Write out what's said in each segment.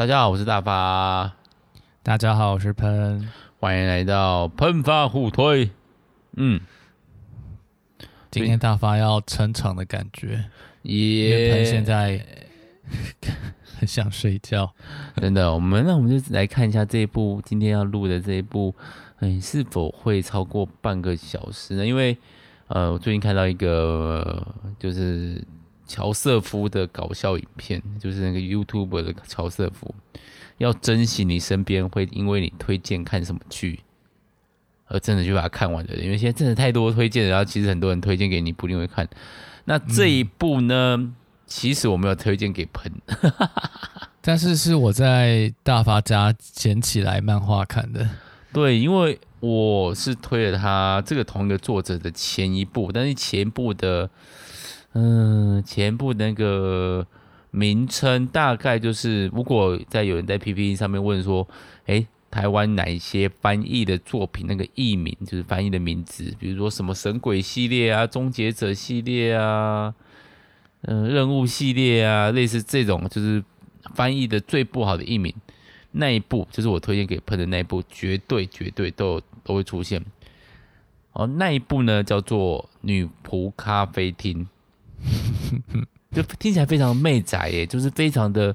大家好，我是大发。大家好，我是喷。欢迎来到喷发互推。嗯，今天大发要撑场的感觉，耶！喷现在很想睡觉，真的。我们那我们就来看一下这一部今天要录的这一部，哎，是否会超过半个小时呢？因为呃，我最近看到一个就是。乔瑟夫的搞笑影片，就是那个 YouTuber 的乔瑟夫，要珍惜你身边会因为你推荐看什么剧，而真的就把它看完的人，因为现在真的太多推荐，然后其实很多人推荐给你不一定会看。那这一部呢，嗯、其实我没有推荐给喷，但是是我在大发家捡起来漫画看的。对，因为我是推了他这个同一个作者的前一部，但是前一部的。嗯，前部那个名称大概就是，如果在有人在 PPT 上面问说，诶，台湾哪一些翻译的作品，那个译名就是翻译的名字，比如说什么神鬼系列啊、终结者系列啊、嗯、任务系列啊，类似这种就是翻译的最不好的译名，那一部就是我推荐给喷的那一部，绝对绝对都都会出现。哦，那一部呢叫做《女仆咖啡厅》。就听起来非常媚宅耶，就是非常的。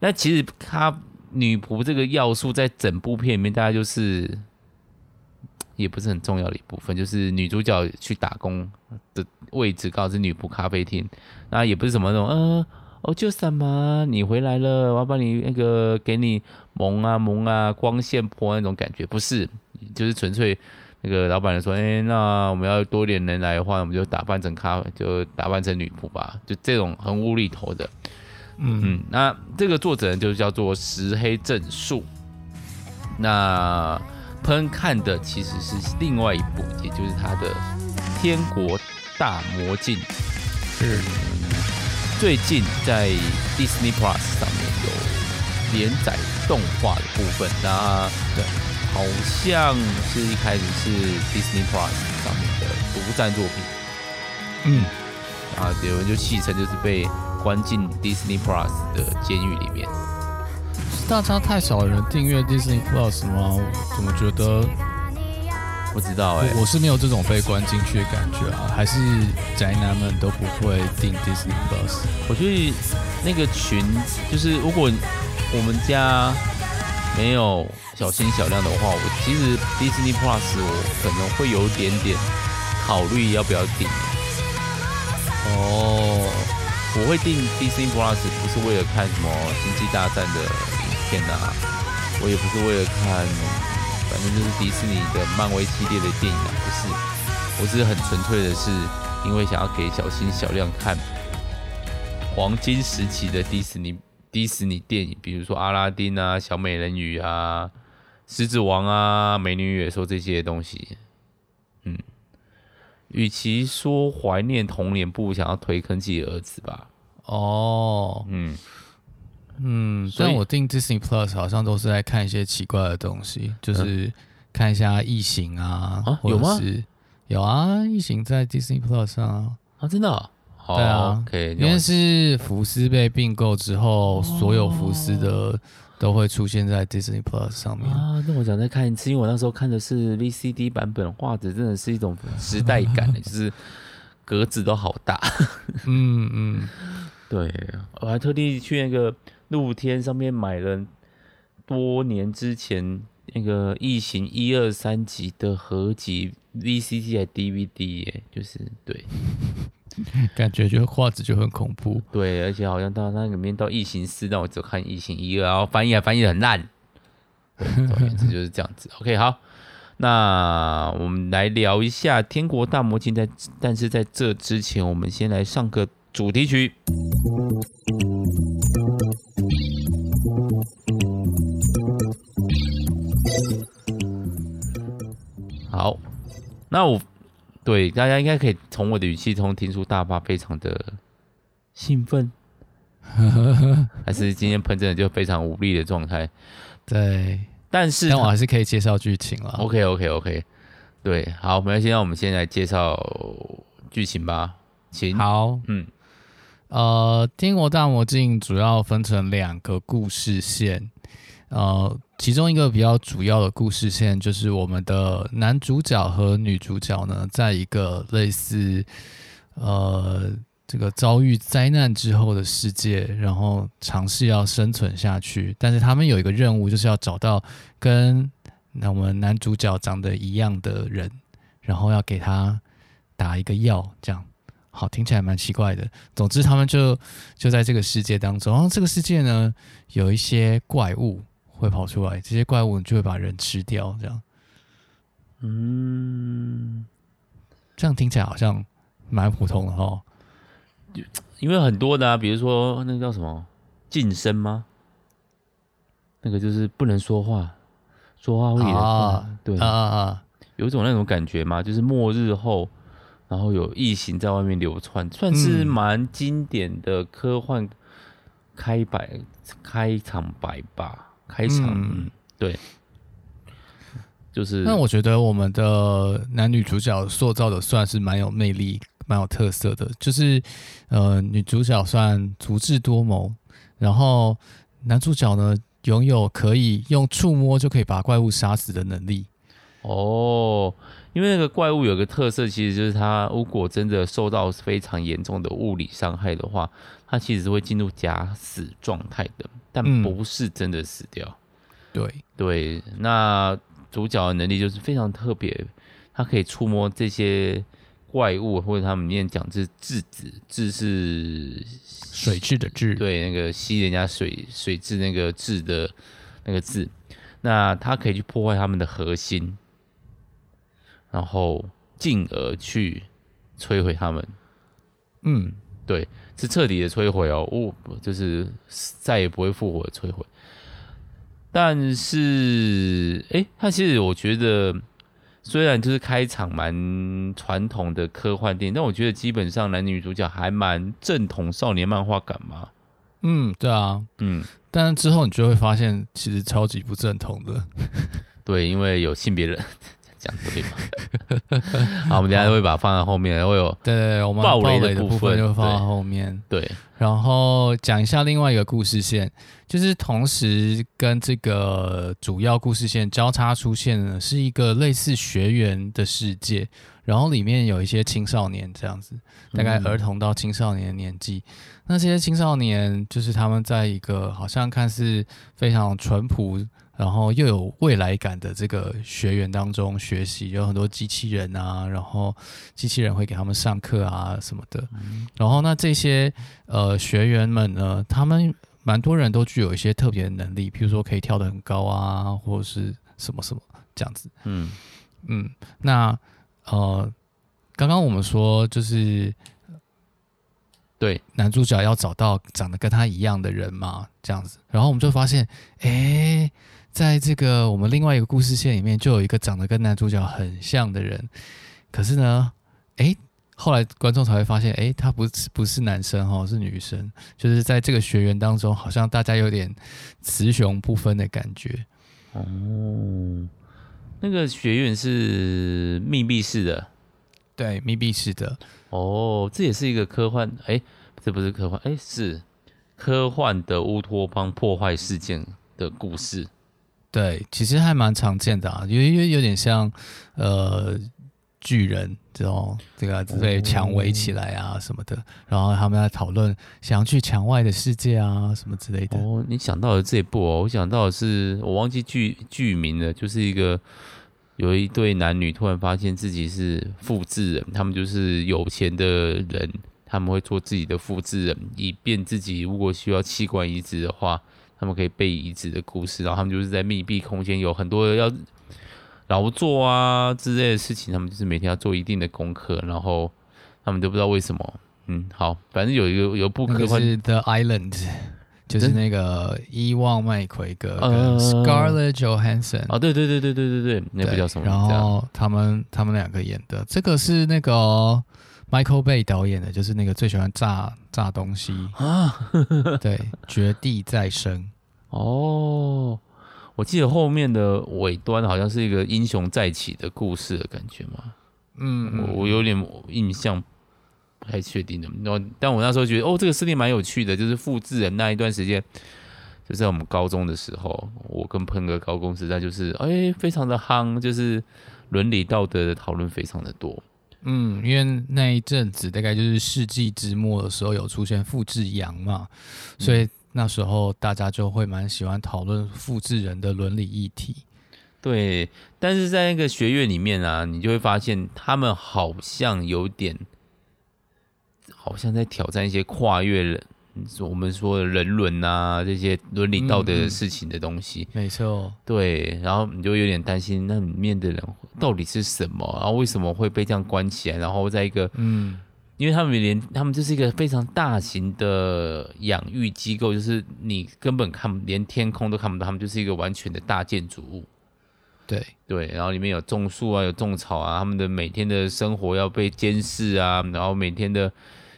那其实他女仆这个要素在整部片里面，大概就是也不是很重要的一部分。就是女主角去打工的位置，刚好是女仆咖啡厅。那也不是什么那种，呃，哦，就什么你回来了，我要帮你那个给你蒙啊蒙啊光线波那种感觉，不是，就是纯粹。那个老板就说：“哎、欸，那我们要多点人来的话，我们就打扮成咖，就打扮成女仆吧，就这种很无厘头的。嗯”嗯，那这个作者就叫做石黑正树。那喷看的其实是另外一部，也就是他的《天国大魔镜》，是最近在 Disney Plus 上面有连载动画的部分。那对。好像是一开始是 Disney Plus 上面的独占作品，嗯，啊，有人就戏称就是被关进 Disney Plus 的监狱里面。是大家太少人订阅 Disney Plus 吗？我怎么觉得？不知道哎、欸，我是没有这种被关进去的感觉啊，还是宅男们都不会订 Disney Plus？我觉得那个群就是如果我们家没有。小心小亮的话，我其实 Disney Plus 我可能会有点点考虑要不要订。哦，我会订 Disney Plus 不是为了看什么星际大战的影片啊，我也不是为了看，反正就是迪士尼的漫威系列的电影啊，不是，我只是很纯粹的是因为想要给小心小亮看黄金时期的迪士尼迪士尼电影，比如说阿拉丁啊、小美人鱼啊。狮子王啊，美女野兽这些东西，嗯，与其说怀念童年，不如想要推坑自己的儿子吧。哦，嗯嗯，但我订 Disney Plus 好像都是在看一些奇怪的东西，就是看一下异形啊，有吗？有啊，异形在 Disney Plus 上啊，啊真的、哦？对啊，可以，因为是福斯被并购之后，所有福斯的。都会出现在 Disney Plus 上面啊！那我想再看一次，因为我那时候看的是 VCD 版本，画质真的是一种时代感，就是格子都好大。嗯 嗯，对，我还特地去那个露天上面买了多年之前那个异形一二三集的合集 VCD 还 DVD 耶，就是对。感觉就画质就很恐怖，对，而且好像到那里面到异形四，但我只看异形一，然后翻译还翻译的很烂，总之就是这样子。OK，好，那我们来聊一下《天国大魔境》在，但是在这之前，我们先来上个主题曲。好，那我。对，大家应该可以从我的语气中听出大发非常的兴奋，还是今天喷真的就非常无力的状态？对，但是但我还是可以介绍剧情了。OK OK OK，对，好，没关系，那我们先来介绍剧情吧，请。好，嗯，呃，《天国大魔境》主要分成两个故事线，呃，其中一个比较主要的故事线就是我们的男主角和女主角呢，在一个类似呃这个遭遇灾难之后的世界，然后尝试要生存下去，但是他们有一个任务，就是要找到跟那我们男主角长得一样的人，然后要给他打一个药，这样。好，听起来蛮奇怪的。总之，他们就就在这个世界当中，然后这个世界呢，有一些怪物会跑出来，这些怪物就会把人吃掉，这样。嗯，这样听起来好像蛮普通的哈。因为很多的啊，比如说那个叫什么近身吗？那个就是不能说话，说话会有啊，对啊啊啊，有一种那种感觉嘛？就是末日后。然后有异形在外面流窜，算是蛮经典的科幻开白、嗯、开场白吧。开场，嗯、对，就是。那我觉得我们的男女主角塑造的算是蛮有魅力、蛮有特色的。就是呃，女主角算足智多谋，然后男主角呢拥有可以用触摸就可以把怪物杀死的能力。哦。因为那个怪物有个特色，其实就是它如果真的受到非常严重的物理伤害的话，它其实是会进入假死状态的，但不是真的死掉。嗯、对对，那主角的能力就是非常特别，它可以触摸这些怪物，或者他们里面讲是质子，质是水质的质，对，那个吸人家水水质那个质的那个质，那它可以去破坏他们的核心。然后进而去摧毁他们，嗯，对，是彻底的摧毁哦，哦就是再也不会复活的摧毁。但是，哎，他其实我觉得，虽然就是开场蛮传统的科幻电影，但我觉得基本上男女主角还蛮正统少年漫画感嘛。嗯，对啊，嗯，但是之后你就会发现，其实超级不正统的。对，因为有性别人。讲对吗？好，我们等下会把它放在后面，会有对对对，我们暴雷的部分就放在后面。对，对然后讲一下另外一个故事线，就是同时跟这个主要故事线交叉出现的，是一个类似学员的世界，然后里面有一些青少年这样子，大概儿童到青少年的年纪。嗯、那这些青少年就是他们在一个好像看似非常淳朴。然后又有未来感的这个学员当中学习，有很多机器人啊，然后机器人会给他们上课啊什么的。嗯、然后那这些呃学员们呢，他们蛮多人都具有一些特别的能力，比如说可以跳得很高啊，或者是什么什么这样子。嗯嗯，那呃，刚刚我们说就是对男主角要找到长得跟他一样的人嘛，这样子。然后我们就发现，哎。在这个我们另外一个故事线里面，就有一个长得跟男主角很像的人，可是呢，诶，后来观众才会发现，诶，他不是不是男生哈，是女生，就是在这个学员当中，好像大家有点雌雄不分的感觉。哦，那个学院是密闭式的，对，密闭式的。哦，这也是一个科幻，诶，这不是科幻，诶，是科幻的乌托邦破坏事件的故事。对，其实还蛮常见的啊，因为因为有点像，呃，巨人这种这个被墙围起来啊什么的，然后他们在讨论想要去墙外的世界啊什么之类的。哦，你想到了这一部哦，我想到的是我忘记剧剧名了，就是一个有一对男女突然发现自己是复制人，他们就是有钱的人，他们会做自己的复制人，以便自己如果需要器官移植的话。他们可以被移植的故事，然后他们就是在密闭空间，有很多要劳作啊之类的事情，他们就是每天要做一定的功课，然后他们都不知道为什么。嗯，好，反正有一个有部科幻是《The Island》，就是那个伊万麦奎格跟 Scarlett Johansson。哦，对对对对对对对，那部叫什么？然后他们他们两个演的，这个是那个。Michael Bay 导演的，就是那个最喜欢炸炸东西啊，对，绝地再生。哦，我记得后面的尾端好像是一个英雄再起的故事的感觉嘛。嗯，我我有点印象不太确定的。那但我那时候觉得，哦，这个设定蛮有趣的，就是复制人那一段时间，就在我们高中的时候，我跟喷哥高中时代就是，哎，非常的夯，就是伦理道德的讨论非常的多。嗯，因为那一阵子大概就是世纪之末的时候，有出现复制羊嘛，所以那时候大家就会蛮喜欢讨论复制人的伦理议题。对，但是在那个学院里面啊，你就会发现他们好像有点，好像在挑战一些跨越人，我们说的人伦啊这些伦理道德的事情的东西。没错，对，然后你就有点担心，那里面的人到底是什么？然后为什么会被这样关起来？然后在一个，嗯，因为他们连他们就是一个非常大型的养育机构，就是你根本看连天空都看不到，他们就是一个完全的大建筑物。对对，然后里面有种树啊，有种草啊，他们的每天的生活要被监视啊，然后每天的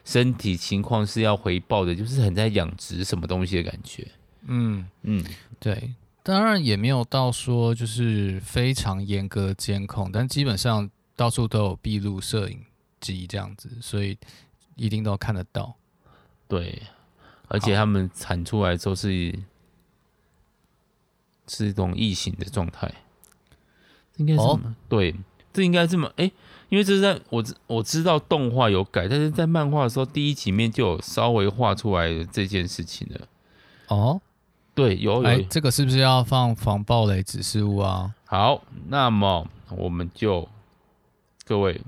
身体情况是要回报的，就是很在养殖什么东西的感觉。嗯嗯，对，当然也没有到说就是非常严格的监控，但基本上到处都有闭路摄影机这样子，所以一定都看得到。对，而且他们产出来之后是是一种异形的状态。应该是、哦、对，这应该这么哎，因为这是在我我知道动画有改，但是在漫画的时候第一集面就有稍微画出来这件事情了。哦，对，有有，这个是不是要放防暴雷指示物啊？好，那么我们就各位，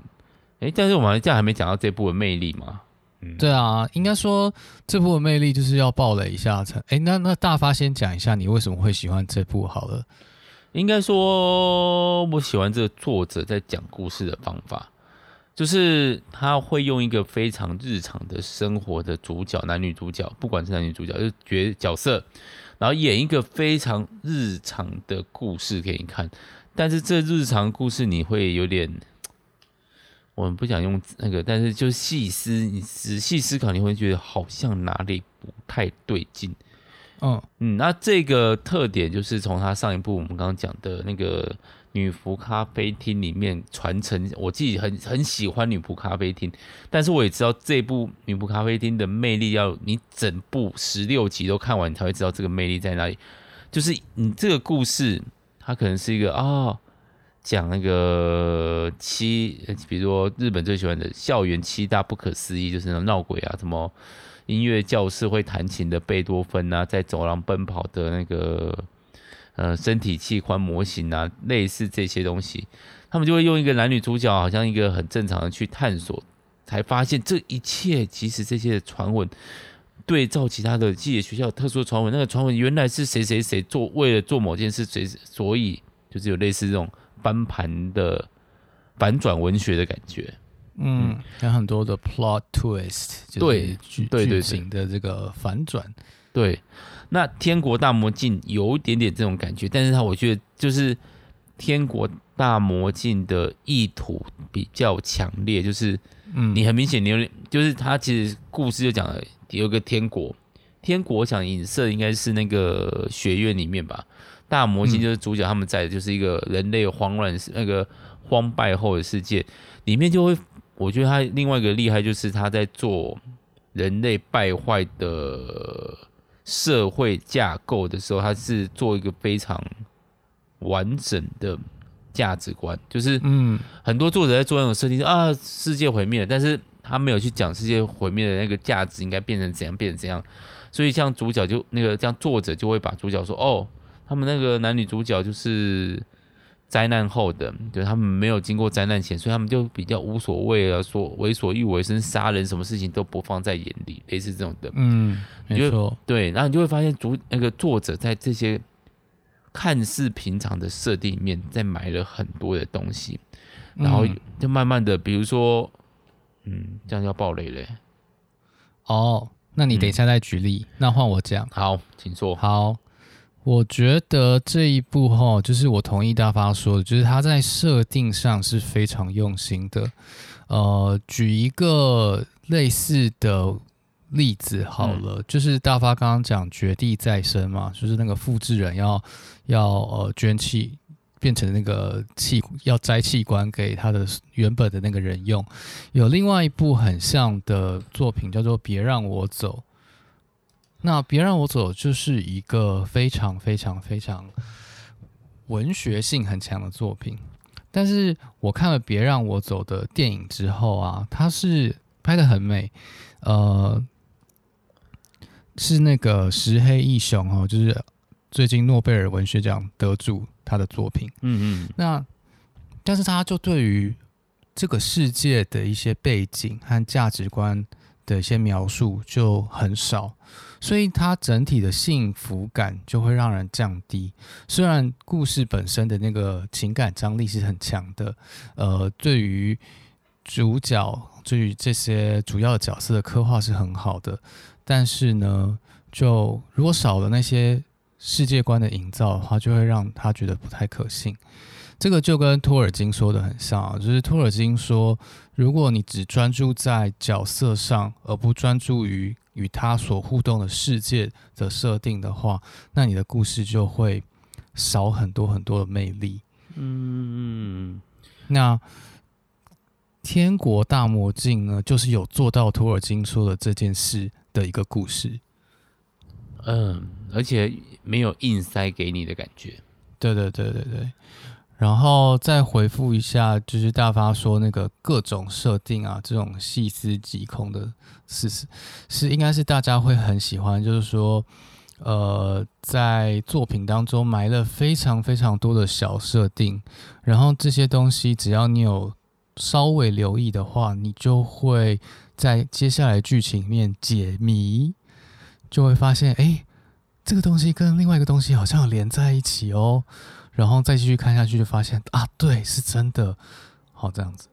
哎，但是我们这样还没讲到这部的魅力嘛？嗯，对啊，应该说这部的魅力就是要暴雷一下才。哎，那那大发先讲一下你为什么会喜欢这部好了。应该说，我喜欢这个作者在讲故事的方法，就是他会用一个非常日常的生活的主角，男女主角，不管是男女主角，就是角角色，然后演一个非常日常的故事给你看。但是这日常故事你会有点，我们不想用那个，但是就细思，你仔细思考，你会觉得好像哪里不太对劲。嗯嗯，那这个特点就是从他上一部我们刚刚讲的那个女仆咖啡厅里面传承。我自己很很喜欢女仆咖啡厅，但是我也知道这部女仆咖啡厅的魅力，要你整部十六集都看完，你才会知道这个魅力在哪里。就是你这个故事，它可能是一个啊、哦，讲那个七，比如说日本最喜欢的校园七大不可思议，就是那种闹鬼啊，什么。音乐教室会弹琴的贝多芬啊，在走廊奔跑的那个呃身体器官模型啊，类似这些东西，他们就会用一个男女主角，好像一个很正常的去探索，才发现这一切其实这些传闻，对照其他的自己学校特殊的传闻，那个传闻原来是谁谁谁做为了做某件事，谁所以就是有类似这种翻盘的反转文学的感觉。嗯，有很多的 plot twist，对剧剧情的这个反转。对，那《天国大魔镜》有一点点这种感觉，但是它我觉得就是《天国大魔镜》的意图比较强烈，就是嗯，你很明显你有点，就是它其实故事就讲了有个天国，天国想影射应该是那个学院里面吧，大魔境就是主角他们在的就是一个人类慌乱那个荒败后的世界里面就会。我觉得他另外一个厉害就是他在做人类败坏的社会架构的时候，他是做一个非常完整的价值观。就是，嗯，很多作者在做那种设定，啊，世界毁灭了，但是他没有去讲世界毁灭的那个价值应该变成怎样，变成怎样。所以像主角就那个，这样作者就会把主角说，哦，他们那个男女主角就是。灾难后的，就他们没有经过灾难前，所以他们就比较无所谓啊，所为所欲为，甚至杀人，什么事情都不放在眼里，类似这种的。嗯，没错，对，然后你就会发现主那个作者在这些看似平常的设定里面，在埋了很多的东西，然后就慢慢的，比如说，嗯，这样要暴雷嘞。哦，那你等一下再举例，嗯、那换我讲。好，请坐。好。我觉得这一部哈，就是我同意大发说的，就是他在设定上是非常用心的。呃，举一个类似的例子好了，嗯、就是大发刚刚讲绝地再生嘛，就是那个复制人要要呃捐弃变成那个器要摘器官给他的原本的那个人用。有另外一部很像的作品叫做《别让我走》，那《别让我走》就是一个非常非常非常文学性很强的作品。但是我看了《别让我走》的电影之后啊，它是拍得很美，呃，是那个石黑一雄哦，就是。最近诺贝尔文学奖得主他的作品，嗯嗯，那但是他就对于这个世界的一些背景和价值观的一些描述就很少，所以他整体的幸福感就会让人降低。虽然故事本身的那个情感张力是很强的，呃，对于主角对于这些主要角色的刻画是很好的，但是呢，就如果少了那些。世界观的营造的话，就会让他觉得不太可信。这个就跟托尔金说的很像啊，就是托尔金说，如果你只专注在角色上，而不专注于与他所互动的世界的设定的话，那你的故事就会少很多很多的魅力。嗯，那《天国大魔镜》呢，就是有做到托尔金说的这件事的一个故事。嗯，而且。没有硬塞给你的感觉，对对对对对。然后再回复一下，就是大发说那个各种设定啊，这种细思极恐的事实，是应该是大家会很喜欢。就是说，呃，在作品当中埋了非常非常多的小设定，然后这些东西只要你有稍微留意的话，你就会在接下来剧情里面解谜，就会发现，哎。这个东西跟另外一个东西好像有连在一起哦，然后再继续看下去，就发现啊，对，是真的，好这样子。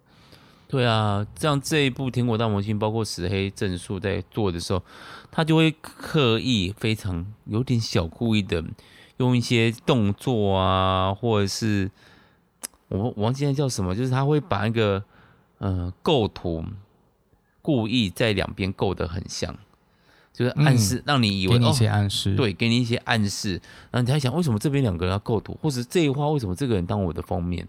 对啊，这样这一部《天国大魔境》，包括石黑正数在做的时候，他就会刻意非常有点小故意的用一些动作啊，或者是我我忘记那叫什么，就是他会把那个呃构图故意在两边构得很像。就是暗示，让你以为、嗯、给你一些暗示、哦，对，给你一些暗示，然后你在想，为什么这边两个人要构图，或者这一画为什么这个人当我的封面？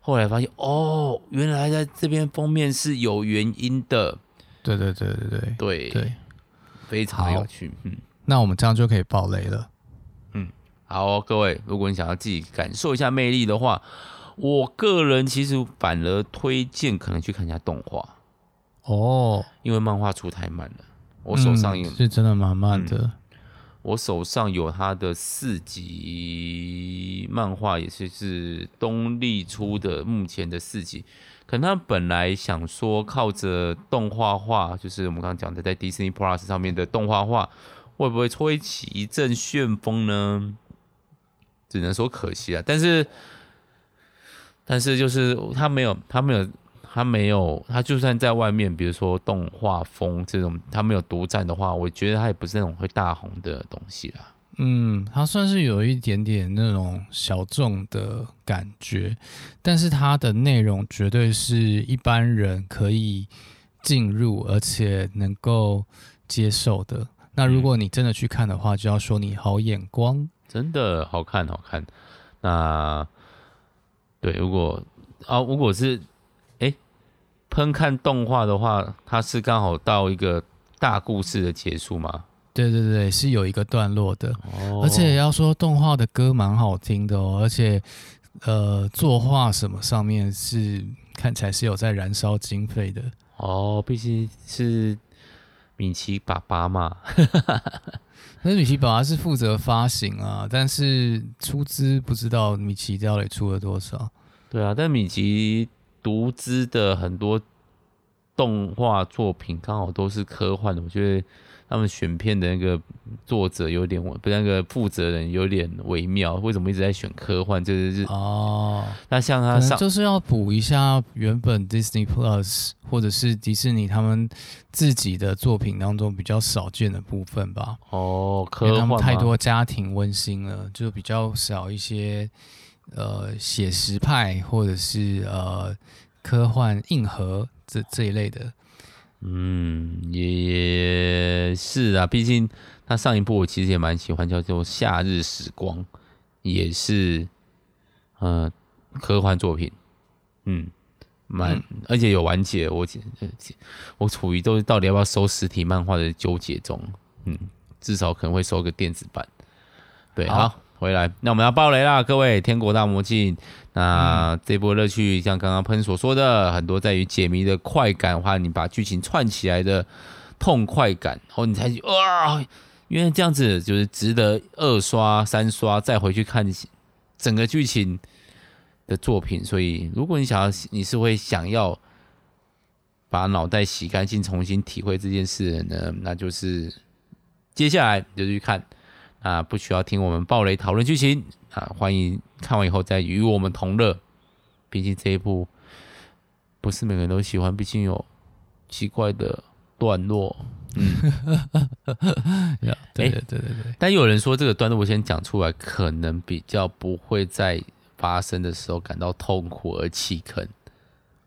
后来发现，哦，原来在这边封面是有原因的。对对对对对对对，非常有趣。嗯，那我们这样就可以爆雷了。嗯，好、哦，各位，如果你想要自己感受一下魅力的话，我个人其实反而推荐可能去看一下动画。哦，因为漫画出太慢了。我手上有、嗯、是真的蛮慢的、嗯。我手上有他的四集漫画，也是是东立出的，目前的四集。可能他本来想说靠着动画画，就是我们刚刚讲的在 Disney Plus 上面的动画画，会不会吹起一阵旋风呢？只能说可惜啊。但是，但是就是他没有，他没有。他没有，他就算在外面，比如说动画风这种，他没有独占的话，我觉得他也不是那种会大红的东西啦。嗯，他算是有一点点那种小众的感觉，但是它的内容绝对是一般人可以进入而且能够接受的。那如果你真的去看的话，就要说你好眼光，真的好看好看。那对，如果啊，如果是。喷看动画的话，它是刚好到一个大故事的结束吗？对对对，是有一个段落的，哦、而且要说动画的歌蛮好听的哦，而且呃，作画什么上面是看起来是有在燃烧经费的哦，毕竟是米奇爸爸嘛，那米奇爸爸是负责发行啊，但是出资不知道米奇到底出了多少。对啊，但米奇。独资的很多动画作品刚好都是科幻的，我觉得他们选片的那个作者有点，不那个负责人有点微妙，为什么一直在选科幻？就是哦，那像他上就是要补一下原本 Disney Plus 或者是迪士尼他们自己的作品当中比较少见的部分吧。哦，科幻太多家庭温馨了，就比较少一些。呃，写实派或者是呃科幻硬核这这一类的，嗯，也是啊。毕竟他上一部我其实也蛮喜欢，叫做《夏日时光》，也是呃，科幻作品，嗯，蛮、嗯、而且有完结，我我处于都是到底要不要收实体漫画的纠结中，嗯，至少可能会收个电子版。对，好，好，回来，那我们要爆雷啦，各位，《天国大魔镜》那、嗯、这波乐趣，像刚刚喷所说的，很多在于解谜的快感，或者你把剧情串起来的痛快感，然后你才哇，因为这样子就是值得二刷、三刷再回去看整个剧情的作品。所以，如果你想要，你是会想要把脑袋洗干净，重新体会这件事的呢，那就是接下来就去看。啊，不需要听我们暴雷讨论剧情啊！欢迎看完以后再与我们同乐。毕竟这一部不是每个人都喜欢，毕竟有奇怪的段落。嗯，对对对对对。但有人说这个段落我先讲出来，可能比较不会在发生的时候感到痛苦而弃坑。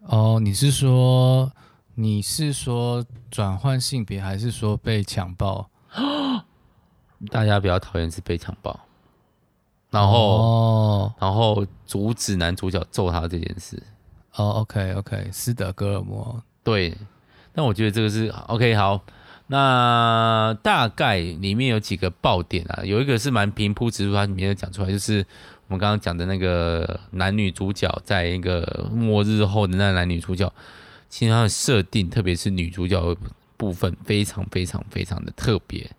哦，你是说你是说转换性别，还是说被强暴？大家比较讨厌是被强暴，然后、哦，然后阻止男主角揍他这件事。哦，OK，OK，斯德哥尔摩。对，但我觉得这个是 OK。好，那大概里面有几个爆点啊，有一个是蛮平铺直叙，它里面有讲出来，就是我们刚刚讲的那个男女主角，在一个末日后的那男女主角，其实他的设定，特别是女主角的部分，非常非常非常的特别。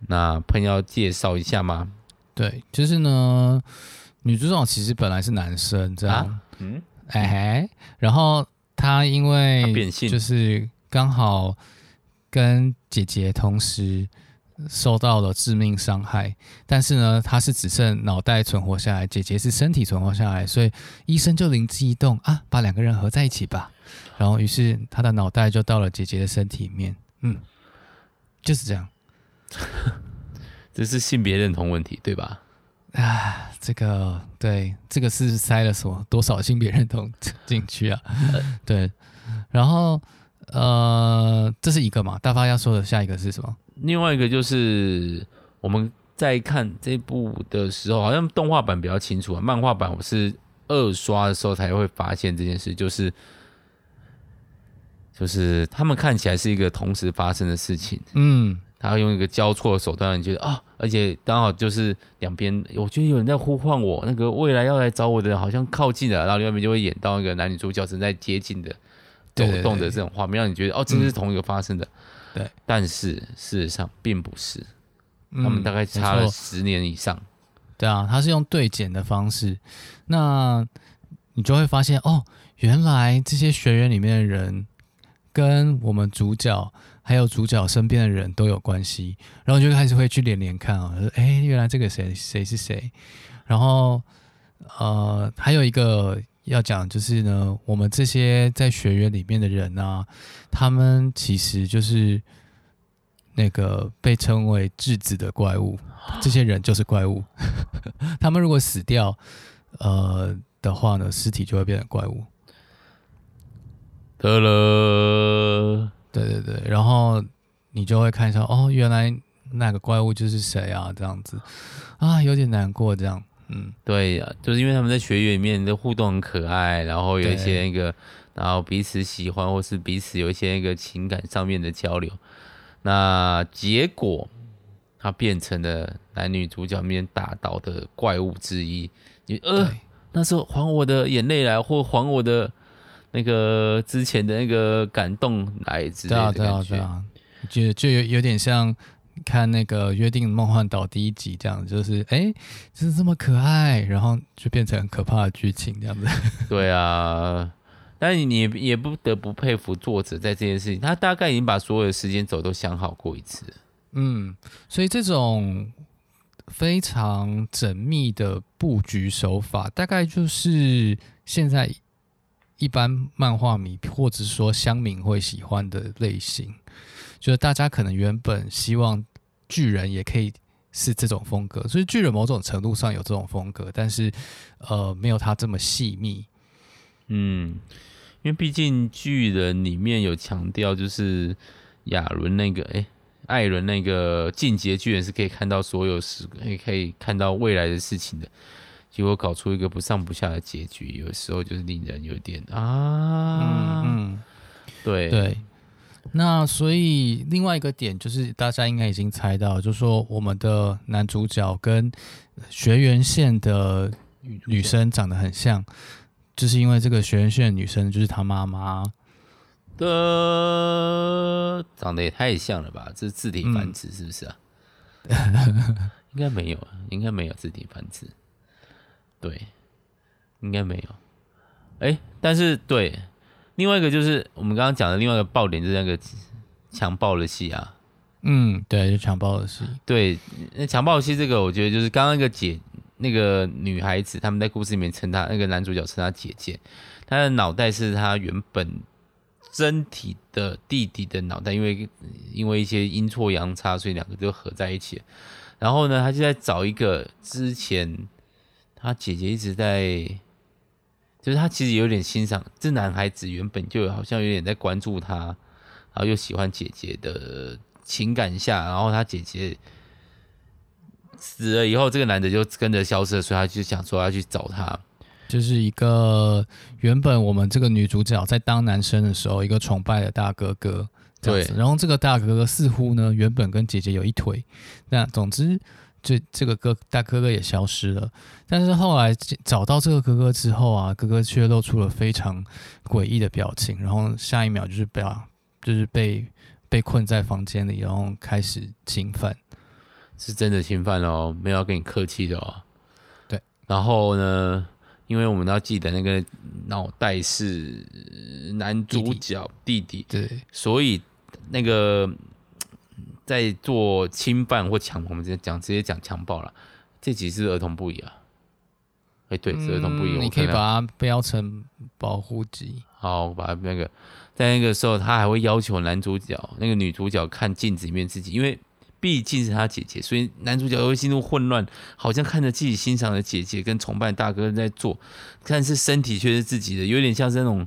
那朋友要介绍一下吗？对，就是呢，女主角其实本来是男生，这样，啊、嗯，哎，然后他因为就是刚好跟姐姐同时受到了致命伤害，但是呢，他是只剩脑袋存活下来，姐姐是身体存活下来，所以医生就灵机一动啊，把两个人合在一起吧，然后于是他的脑袋就到了姐姐的身体里面，嗯，就是这样。这是性别认同问题，对吧？啊，这个对，这个是塞了什么多少性别认同进去啊？对，然后呃，这是一个嘛？大发要说的下一个是什么？另外一个就是我们在看这部的时候，好像动画版比较清楚啊，漫画版我是二刷的时候才会发现这件事，就是就是他们看起来是一个同时发生的事情，嗯。他用一个交错的手段，让你觉得啊，而且刚好就是两边，我觉得有人在呼唤我，那个未来要来找我的人好像靠近了，然后另外一边就会演到一个男女主角正在接近的抖动的这种画面，让你觉得哦，这是同一个发生的。对，但是事实上并不是，他们大概差了十年以上。对啊，他是用对剪的方式，那你就会发现哦，原来这些学员里面的人跟我们主角。还有主角身边的人都有关系，然后就开始会去连连看啊，哎，原来这个谁谁是谁，然后呃，还有一个要讲就是呢，我们这些在学院里面的人啊，他们其实就是那个被称为质子的怪物，这些人就是怪物，他们如果死掉呃的话呢，尸体就会变成怪物。得了。对对对，然后你就会看一下，哦，原来那个怪物就是谁啊？这样子啊，有点难过。这样，嗯，对呀，就是因为他们在学院里面的互动很可爱，然后有一些那个，然后彼此喜欢，或是彼此有一些那个情感上面的交流。那结果，他变成了男女主角面打倒的怪物之一。你呃，那时候还我的眼泪来，或还我的。那个之前的那个感动来之类的感觉，对啊，对啊，对啊，就就有有点像看那个《约定梦幻岛》第一集这样，就是哎，就是这么可爱，然后就变成很可怕的剧情这样子。对啊，但你也也不得不佩服作者在这件事情，他大概已经把所有的时间轴都想好过一次。嗯，所以这种非常缜密的布局手法，大概就是现在。一般漫画迷或者说乡民会喜欢的类型，就是大家可能原本希望巨人也可以是这种风格，所以巨人某种程度上有这种风格，但是呃没有他这么细腻。嗯，因为毕竟巨人里面有强调，就是亚伦那个哎艾伦那个进阶巨人是可以看到所有事，可以可以看到未来的事情的。结果搞出一个不上不下的结局，有时候就是令人有点啊，嗯，嗯对对。那所以另外一个点就是，大家应该已经猜到，就是说我们的男主角跟学员线的女生长得很像，就是因为这个学员线的女生就是他妈妈的，长得也太像了吧？这是自体繁殖是不是啊？嗯、应该没有啊，应该没有自体繁殖。对，应该没有。哎、欸，但是对。另外一个就是我们刚刚讲的另外一个爆点，就是那个强暴的戏啊。嗯，对，就强暴的戏。对，那强暴的戏这个，我觉得就是刚刚那个姐，那个女孩子，他们在故事里面称她那个男主角称她姐姐，她的脑袋是她原本真体的弟弟的脑袋，因为因为一些阴错阳差，所以两个就合在一起。然后呢，他就在找一个之前他姐姐一直在。就是他其实有点欣赏这男孩子，原本就好像有点在关注他，然后又喜欢姐姐的情感下，然后他姐姐死了以后，这个男的就跟着消失了，所以他就想说要去找他。就是一个原本我们这个女主角在当男生的时候，一个崇拜的大哥哥，对。然后这个大哥哥似乎呢，原本跟姐姐有一腿，那总之。这这个哥大哥哥也消失了，但是后来找到这个哥哥之后啊，哥哥却露出了非常诡异的表情，然后下一秒就是被就是被被困在房间里，然后开始侵犯，是真的侵犯哦，没有要跟你客气的哦。对，然后呢，因为我们要记得那个脑袋是男主角弟弟对，所以那个。在做侵犯或强，我们直接讲直接讲强暴了。这集是儿童不宜啊？哎、欸，对，是儿童不宜。你可以把它标成保护级。好，把它那个，在那个时候，他还会要求男主角、那个女主角看镜子里面自己，因为毕竟是他姐姐，所以男主角会进入混乱，好像看着自己欣赏的姐姐跟崇拜大哥在做，但是身体却是自己的，有点像是那种。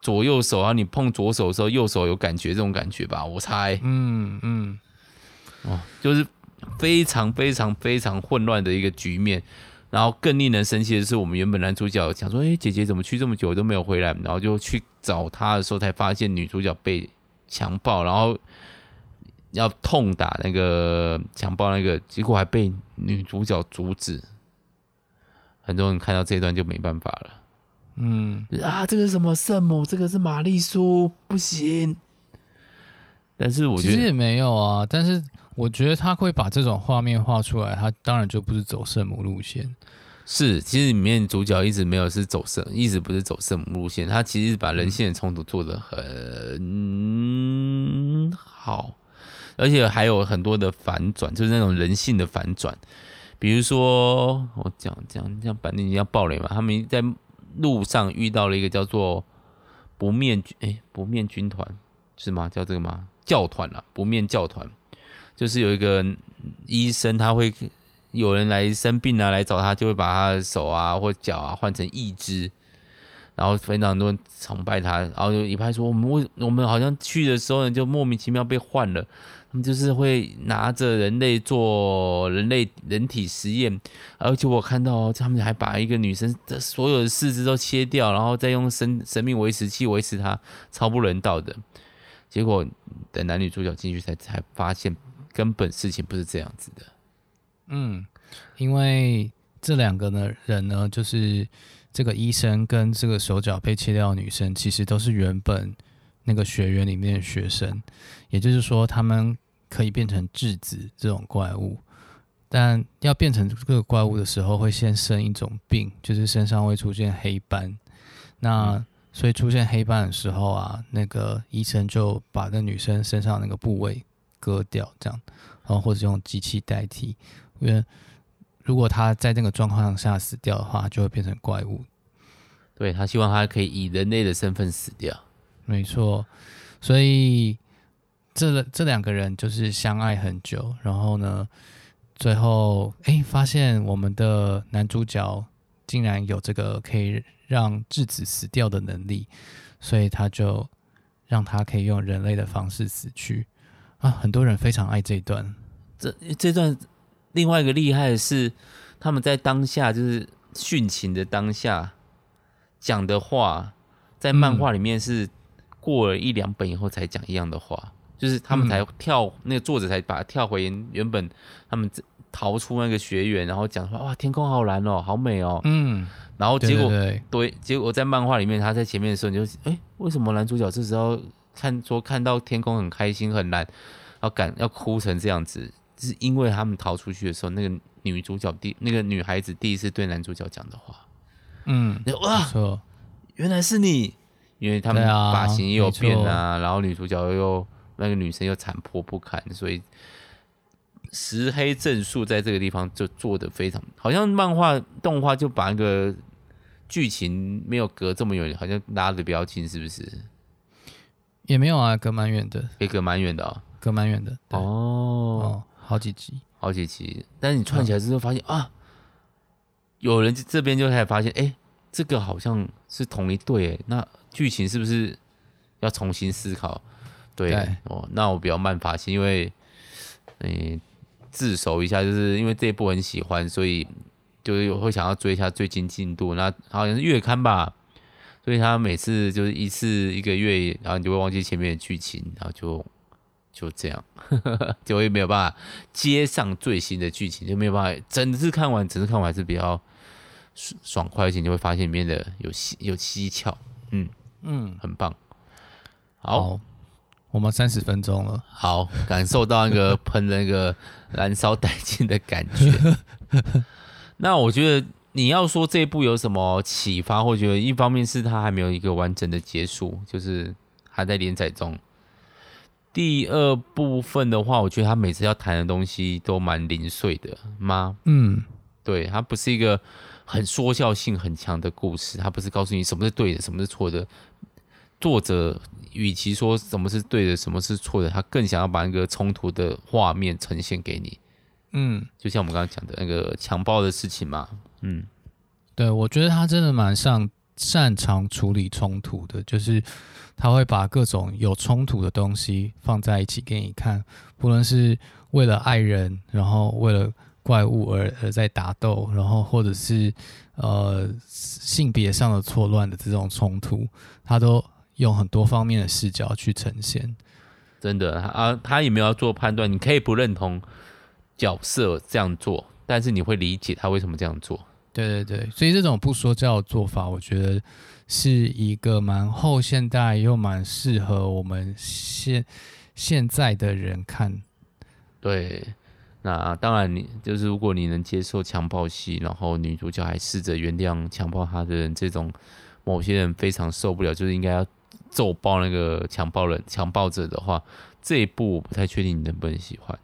左右手啊，你碰左手的时候，右手有感觉，这种感觉吧，我猜。嗯嗯，哦，就是非常非常非常混乱的一个局面。然后更令人生气的是，我们原本男主角想说，哎，姐姐怎么去这么久都没有回来？然后就去找她的时候，才发现女主角被强暴，然后要痛打那个强暴那个，结果还被女主角阻止。很多人看到这一段就没办法了。嗯啊，这个是什么圣母？这个是玛丽苏，不行。但是我觉得其实也没有啊。但是我觉得他会把这种画面画出来，他当然就不是走圣母路线。是，其实里面主角一直没有是走圣，一直不是走圣母路线。他其实把人性的冲突做得很好，而且还有很多的反转，就是那种人性的反转。比如说，我讲讲讲，反正你要爆雷嘛，他们在。路上遇到了一个叫做不灭军哎，不灭军团是吗？叫这个吗？教团啊，不灭教团，就是有一个医生，他会有人来生病啊，来找他，就会把他的手啊或脚啊换成义肢，然后非常多人崇拜他，然后就一派说我们为我们好像去的时候呢，就莫名其妙被换了。他们就是会拿着人类做人类人体实验，而且我看到他们还把一个女生的所有的四肢都切掉，然后再用生生命维持器维持她，超不人道的。结果等男女主角进去才才发现，根本事情不是这样子的。嗯，因为这两个呢人呢，就是这个医生跟这个手脚被切掉的女生，其实都是原本。那个学园里面的学生，也就是说，他们可以变成质子这种怪物，但要变成这个怪物的时候，会先生一种病，就是身上会出现黑斑。那所以出现黑斑的时候啊，那个医生就把那女生身上那个部位割掉，这样，然后或者用机器代替，因为如果他在那个状况下死掉的话，就会变成怪物。对，他希望他可以以人类的身份死掉。没错，所以这这两个人就是相爱很久，然后呢，最后哎，发现我们的男主角竟然有这个可以让质子死掉的能力，所以他就让他可以用人类的方式死去啊！很多人非常爱这一段。这这段另外一个厉害的是，他们在当下就是殉情的当下讲的话，在漫画里面是过了一两本以后才讲一样的话，就是他们才跳、嗯、那个作者才把它跳回原本他们逃出那个学园，然后讲说哇天空好蓝哦，好美哦，嗯，然后结果对，结果在漫画里面他在前面的时候你就哎、欸、为什么男主角这时候看说看到天空很开心很蓝，要感要哭成这样子，是因为他们逃出去的时候那个。女主角第那个女孩子第一次对男主角讲的话，嗯，哇，原来是你，因为他们发型也有变啊，然后女主角又那个女生又残破不堪，所以石黑正数在这个地方就做的非常，好像漫画动画就把那个剧情没有隔这么远，好像拉的比较近，是不是？也没有啊，隔蛮远的，也隔蛮远的啊，隔蛮远的哦，哦，好几集。好几集，但是你串起来之后发现、嗯、啊，有人这边就开始发现，哎、欸，这个好像是同一对，哎，那剧情是不是要重新思考？对，对哦，那我比较慢发现，因为，嗯、欸，自首一下，就是因为这一部很喜欢，所以就是会想要追一下最近进度。那好像是月刊吧，所以他每次就是一次一个月，然后你就会忘记前面的剧情，然后就。就这样，就会没有办法接上最新的剧情，就没有办法整次看完，整次看完还是比较爽快，而且你就会发现里面的有蹊有蹊跷，嗯嗯，很棒。好，好，我们三十分钟了，好，感受到那个 喷那个燃烧殆尽的感觉。那我觉得你要说这一部有什么启发，或觉得一方面是它还没有一个完整的结束，就是还在连载中。第二部分的话，我觉得他每次要谈的东西都蛮零碎的吗？嗯，对，他不是一个很说教性很强的故事，他不是告诉你什么是对的，什么是错的。作者与其说什么是对的，什么是错的，他更想要把那个冲突的画面呈现给你。嗯，就像我们刚刚讲的那个强暴的事情嘛。嗯，对，我觉得他真的蛮擅擅长处理冲突的，就是。他会把各种有冲突的东西放在一起给你看，不论是为了爱人，然后为了怪物而而在打斗，然后或者是呃性别上的错乱的这种冲突，他都用很多方面的视角去呈现。真的啊，他也没有要做判断，你可以不认同角色这样做，但是你会理解他为什么这样做。对对对，所以这种不说教的做法，我觉得。是一个蛮后现代又蛮适合我们现现在的人看。对，那当然你就是如果你能接受强暴戏，然后女主角还试着原谅强暴她的人，这种某些人非常受不了，就是应该要揍爆那个强暴人、强暴者的话，这一部我不太确定你能不能喜欢。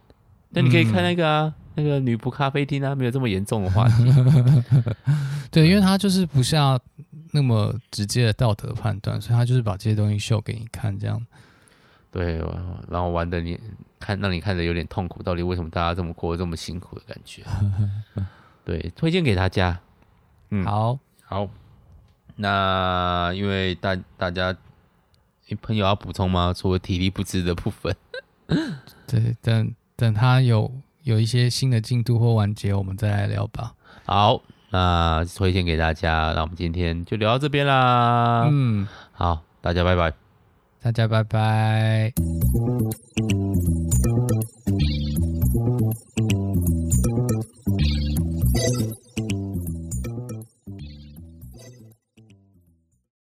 但你可以看那个啊，嗯、那个女仆咖啡厅啊，没有这么严重的话题。对，因为他就是不像。那么直接的道德判断，所以他就是把这些东西秀给你看，这样。对，然后玩的你看，让你看着有点痛苦。到底为什么大家这么过得这么辛苦的感觉？对，推荐给大家。嗯，好，好。那因为大大家，你朋友要补充吗？除了体力不支的部分。对，等等他有有一些新的进度或完结，我们再来聊吧。好。那推荐给大家，那我们今天就聊到这边啦。嗯，好，大家拜拜，大家拜拜。